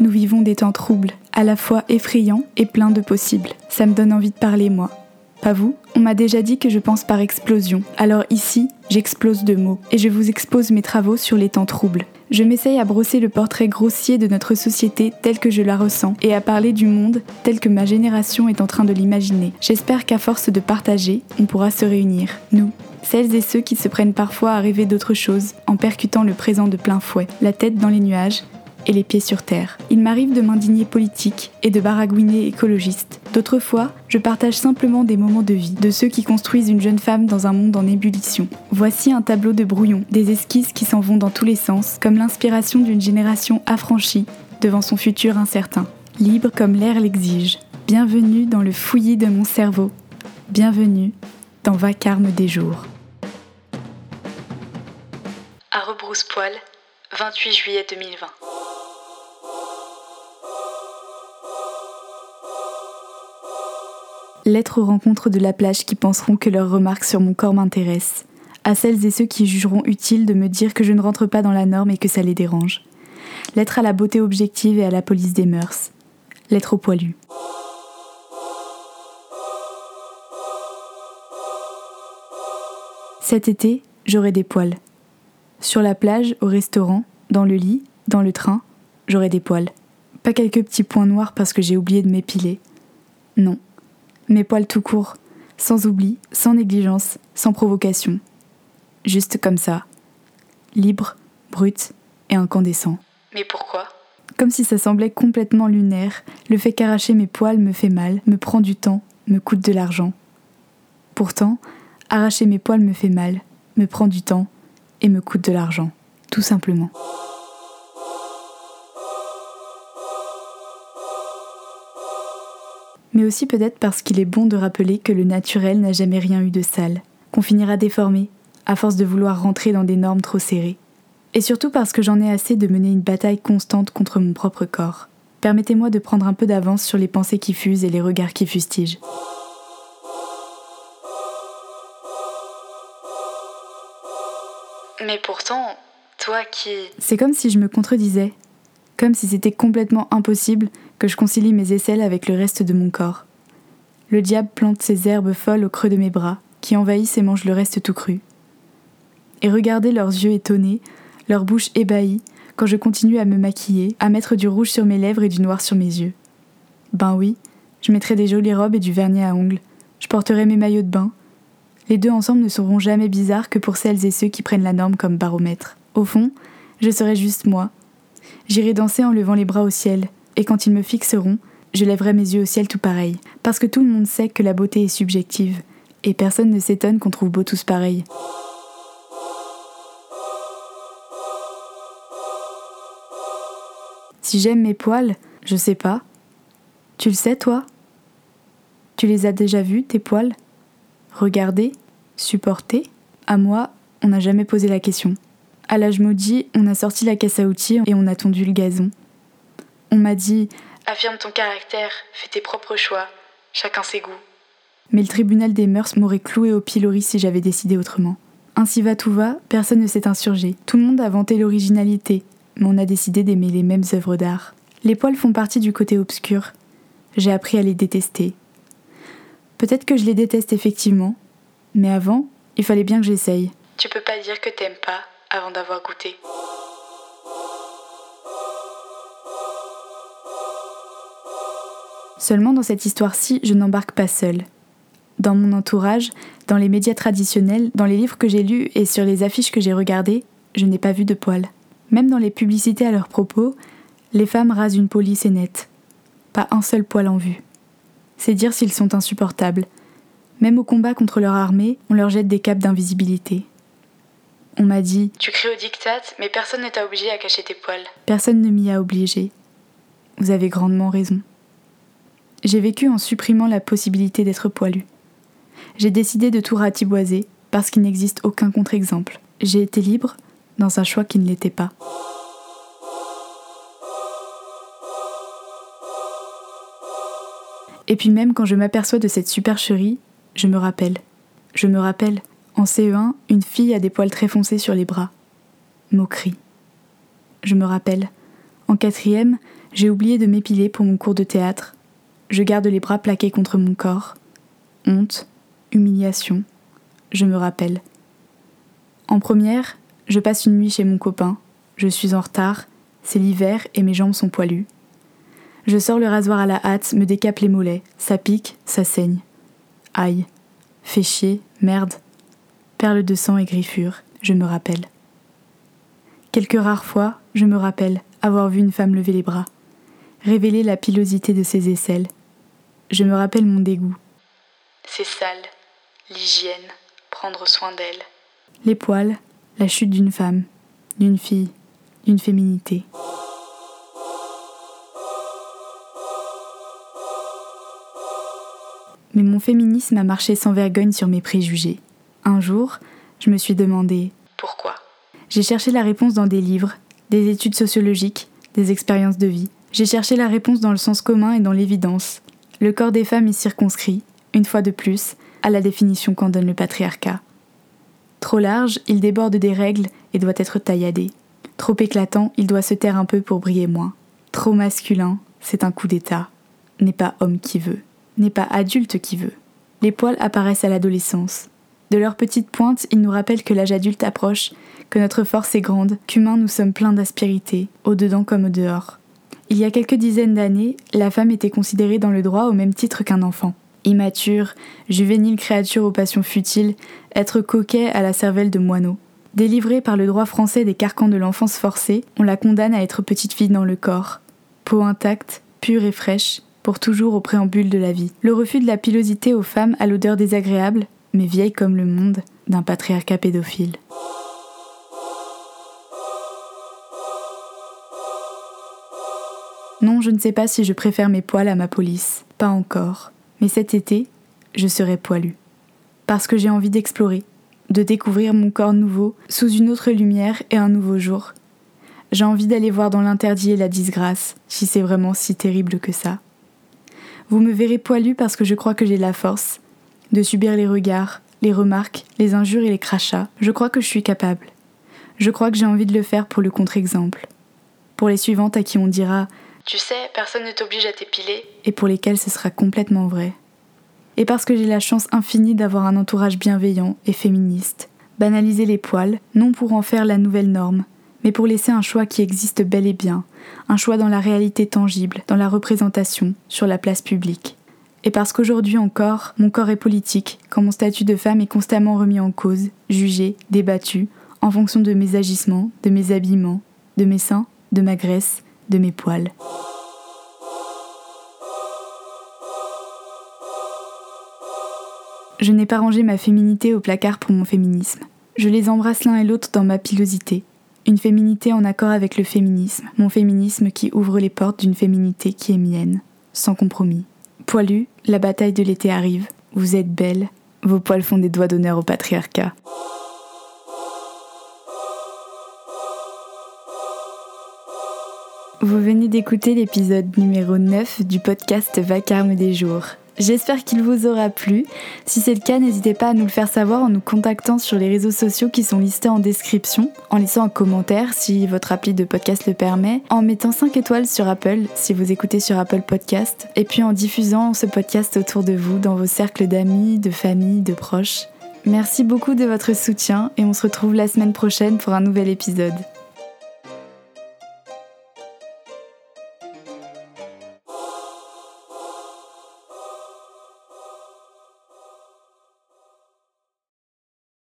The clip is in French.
nous vivons des temps troubles, à la fois effrayants et pleins de possibles. Ça me donne envie de parler, moi. Pas vous? On m'a déjà dit que je pense par explosion. Alors ici, j'explose de mots et je vous expose mes travaux sur les temps troubles. Je m'essaye à brosser le portrait grossier de notre société tel que je la ressens et à parler du monde tel que ma génération est en train de l'imaginer. J'espère qu'à force de partager, on pourra se réunir, nous, celles et ceux qui se prennent parfois à rêver d'autre chose en percutant le présent de plein fouet, la tête dans les nuages et les pieds sur terre. Il m'arrive de m'indigner politique et de baragouiner écologiste. D'autres fois, je partage simplement des moments de vie, de ceux qui construisent une jeune femme dans un monde en ébullition. Voici un tableau de brouillon, des esquisses qui s'en vont dans tous les sens, comme l'inspiration d'une génération affranchie devant son futur incertain, libre comme l'air l'exige. Bienvenue dans le fouillis de mon cerveau. Bienvenue dans Vacarme des jours. À rebrousse-poil, 28 juillet 2020. Lettre aux rencontres de la plage qui penseront que leurs remarques sur mon corps m'intéressent. À celles et ceux qui jugeront utile de me dire que je ne rentre pas dans la norme et que ça les dérange. Lettre à la beauté objective et à la police des mœurs. Lettre au poilu. Cet été, j'aurai des poils. Sur la plage, au restaurant, dans le lit, dans le train, j'aurai des poils. Pas quelques petits points noirs parce que j'ai oublié de m'épiler. Non, mes poils tout court, sans oubli, sans négligence, sans provocation. Juste comme ça. Libre, brut et incandescent. Mais pourquoi? Comme si ça semblait complètement lunaire, le fait qu'arracher mes poils me fait mal, me prend du temps, me coûte de l'argent. Pourtant, arracher mes poils me fait mal, me prend du temps et me coûte de l'argent, tout simplement. Mais aussi peut-être parce qu'il est bon de rappeler que le naturel n'a jamais rien eu de sale, qu'on finira déformé, à force de vouloir rentrer dans des normes trop serrées. Et surtout parce que j'en ai assez de mener une bataille constante contre mon propre corps. Permettez-moi de prendre un peu d'avance sur les pensées qui fusent et les regards qui fustigent. Mais pourtant, toi qui... C'est comme si je me contredisais, comme si c'était complètement impossible que je concilie mes aisselles avec le reste de mon corps. Le diable plante ses herbes folles au creux de mes bras, qui envahissent et mangent le reste tout cru. Et regardez leurs yeux étonnés, leurs bouches ébahies, quand je continue à me maquiller, à mettre du rouge sur mes lèvres et du noir sur mes yeux. Ben oui, je mettrai des jolies robes et du vernis à ongles. Je porterai mes maillots de bain. Les deux ensemble ne seront jamais bizarres que pour celles et ceux qui prennent la norme comme baromètre. Au fond, je serai juste moi, J'irai danser en levant les bras au ciel, et quand ils me fixeront, je lèverai mes yeux au ciel tout pareil, parce que tout le monde sait que la beauté est subjective, et personne ne s'étonne qu'on trouve beau tous pareils. Si j'aime mes poils, je sais pas. Tu le sais, toi? Tu les as déjà vus, tes poils? Regardés Supportés À moi, on n'a jamais posé la question. À l'âge maudit, on a sorti la caisse à outils et on a tondu le gazon. On m'a dit Affirme ton caractère, fais tes propres choix, chacun ses goûts. Mais le tribunal des mœurs m'aurait cloué au pilori si j'avais décidé autrement. Ainsi va tout va, personne ne s'est insurgé. Tout le monde a vanté l'originalité, mais on a décidé d'aimer les mêmes œuvres d'art. Les poils font partie du côté obscur. J'ai appris à les détester. Peut-être que je les déteste effectivement, mais avant, il fallait bien que j'essaye. Tu peux pas dire que t'aimes pas, avant d'avoir goûté. Seulement dans cette histoire-ci, je n'embarque pas seule. Dans mon entourage, dans les médias traditionnels, dans les livres que j'ai lus et sur les affiches que j'ai regardées, je n'ai pas vu de poils. Même dans les publicités à leur propos, les femmes rasent une lisse et nette. Pas un seul poil en vue. C'est dire s'ils sont insupportables. Même au combat contre leur armée, on leur jette des capes d'invisibilité. On m'a dit Tu cries au diktat, mais personne ne t'a obligé à cacher tes poils. Personne ne m'y a obligé. Vous avez grandement raison. J'ai vécu en supprimant la possibilité d'être poilu. J'ai décidé de tout ratiboiser parce qu'il n'existe aucun contre-exemple. J'ai été libre dans un choix qui ne l'était pas. Et puis même quand je m'aperçois de cette supercherie, je me rappelle. Je me rappelle en CE1, une fille a des poils très foncés sur les bras. Moquerie. Je me rappelle. En quatrième, j'ai oublié de m'épiler pour mon cours de théâtre. Je garde les bras plaqués contre mon corps. Honte, humiliation, je me rappelle. En première, je passe une nuit chez mon copain. Je suis en retard, c'est l'hiver et mes jambes sont poilues. Je sors le rasoir à la hâte, me décape les mollets. Ça pique, ça saigne. Aïe. Fait chier, merde. Perles de sang et griffures, je me rappelle. Quelques rares fois, je me rappelle avoir vu une femme lever les bras, révéler la pilosité de ses aisselles. Je me rappelle mon dégoût. C'est sale. L'hygiène. Prendre soin d'elle. Les poils, la chute d'une femme, d'une fille, d'une féminité. Mais mon féminisme a marché sans vergogne sur mes préjugés. Un jour, je me suis demandé Pourquoi? J'ai cherché la réponse dans des livres, des études sociologiques, des expériences de vie. J'ai cherché la réponse dans le sens commun et dans l'évidence. Le corps des femmes est circonscrit, une fois de plus, à la définition qu'en donne le patriarcat. Trop large, il déborde des règles et doit être tailladé. Trop éclatant, il doit se taire un peu pour briller moins. Trop masculin, c'est un coup d'état. N'est pas homme qui veut, n'est pas adulte qui veut. Les poils apparaissent à l'adolescence. De leur petite pointe, ils nous rappellent que l'âge adulte approche, que notre force est grande, qu'humains nous sommes pleins d'aspérité, au dedans comme au dehors. Il y a quelques dizaines d'années, la femme était considérée dans le droit au même titre qu'un enfant. Immature, juvénile créature aux passions futiles, être coquet à la cervelle de moineau. Délivrée par le droit français des carcans de l'enfance forcée, on la condamne à être petite fille dans le corps. Peau intacte, pure et fraîche, pour toujours au préambule de la vie. Le refus de la pilosité aux femmes à l'odeur désagréable, mais vieille comme le monde, d'un patriarcat pédophile. Non, je ne sais pas si je préfère mes poils à ma police. Pas encore. Mais cet été, je serai poilu. Parce que j'ai envie d'explorer, de découvrir mon corps nouveau sous une autre lumière et un nouveau jour. J'ai envie d'aller voir dans l'interdit et la disgrâce, si c'est vraiment si terrible que ça. Vous me verrez poilu parce que je crois que j'ai la force de subir les regards, les remarques, les injures et les crachats. Je crois que je suis capable. Je crois que j'ai envie de le faire pour le contre-exemple. Pour les suivantes à qui on dira Tu sais, personne ne t'oblige à t'épiler. et pour lesquelles ce sera complètement vrai. Et parce que j'ai la chance infinie d'avoir un entourage bienveillant et féministe. Banaliser les poils, non pour en faire la nouvelle norme, mais pour laisser un choix qui existe bel et bien, un choix dans la réalité tangible, dans la représentation, sur la place publique. Et parce qu'aujourd'hui encore, mon corps est politique, quand mon statut de femme est constamment remis en cause, jugé, débattu, en fonction de mes agissements, de mes habillements, de mes seins, de ma graisse, de mes poils. Je n'ai pas rangé ma féminité au placard pour mon féminisme. Je les embrasse l'un et l'autre dans ma pilosité. Une féminité en accord avec le féminisme, mon féminisme qui ouvre les portes d'une féminité qui est mienne, sans compromis. Poilu, la bataille de l'été arrive. Vous êtes belle, vos poils font des doigts d'honneur au patriarcat. Vous venez d'écouter l'épisode numéro 9 du podcast Vacarme des jours. J'espère qu'il vous aura plu. Si c'est le cas, n'hésitez pas à nous le faire savoir en nous contactant sur les réseaux sociaux qui sont listés en description, en laissant un commentaire si votre appli de podcast le permet, en mettant 5 étoiles sur Apple si vous écoutez sur Apple Podcast, et puis en diffusant ce podcast autour de vous, dans vos cercles d'amis, de famille, de proches. Merci beaucoup de votre soutien et on se retrouve la semaine prochaine pour un nouvel épisode.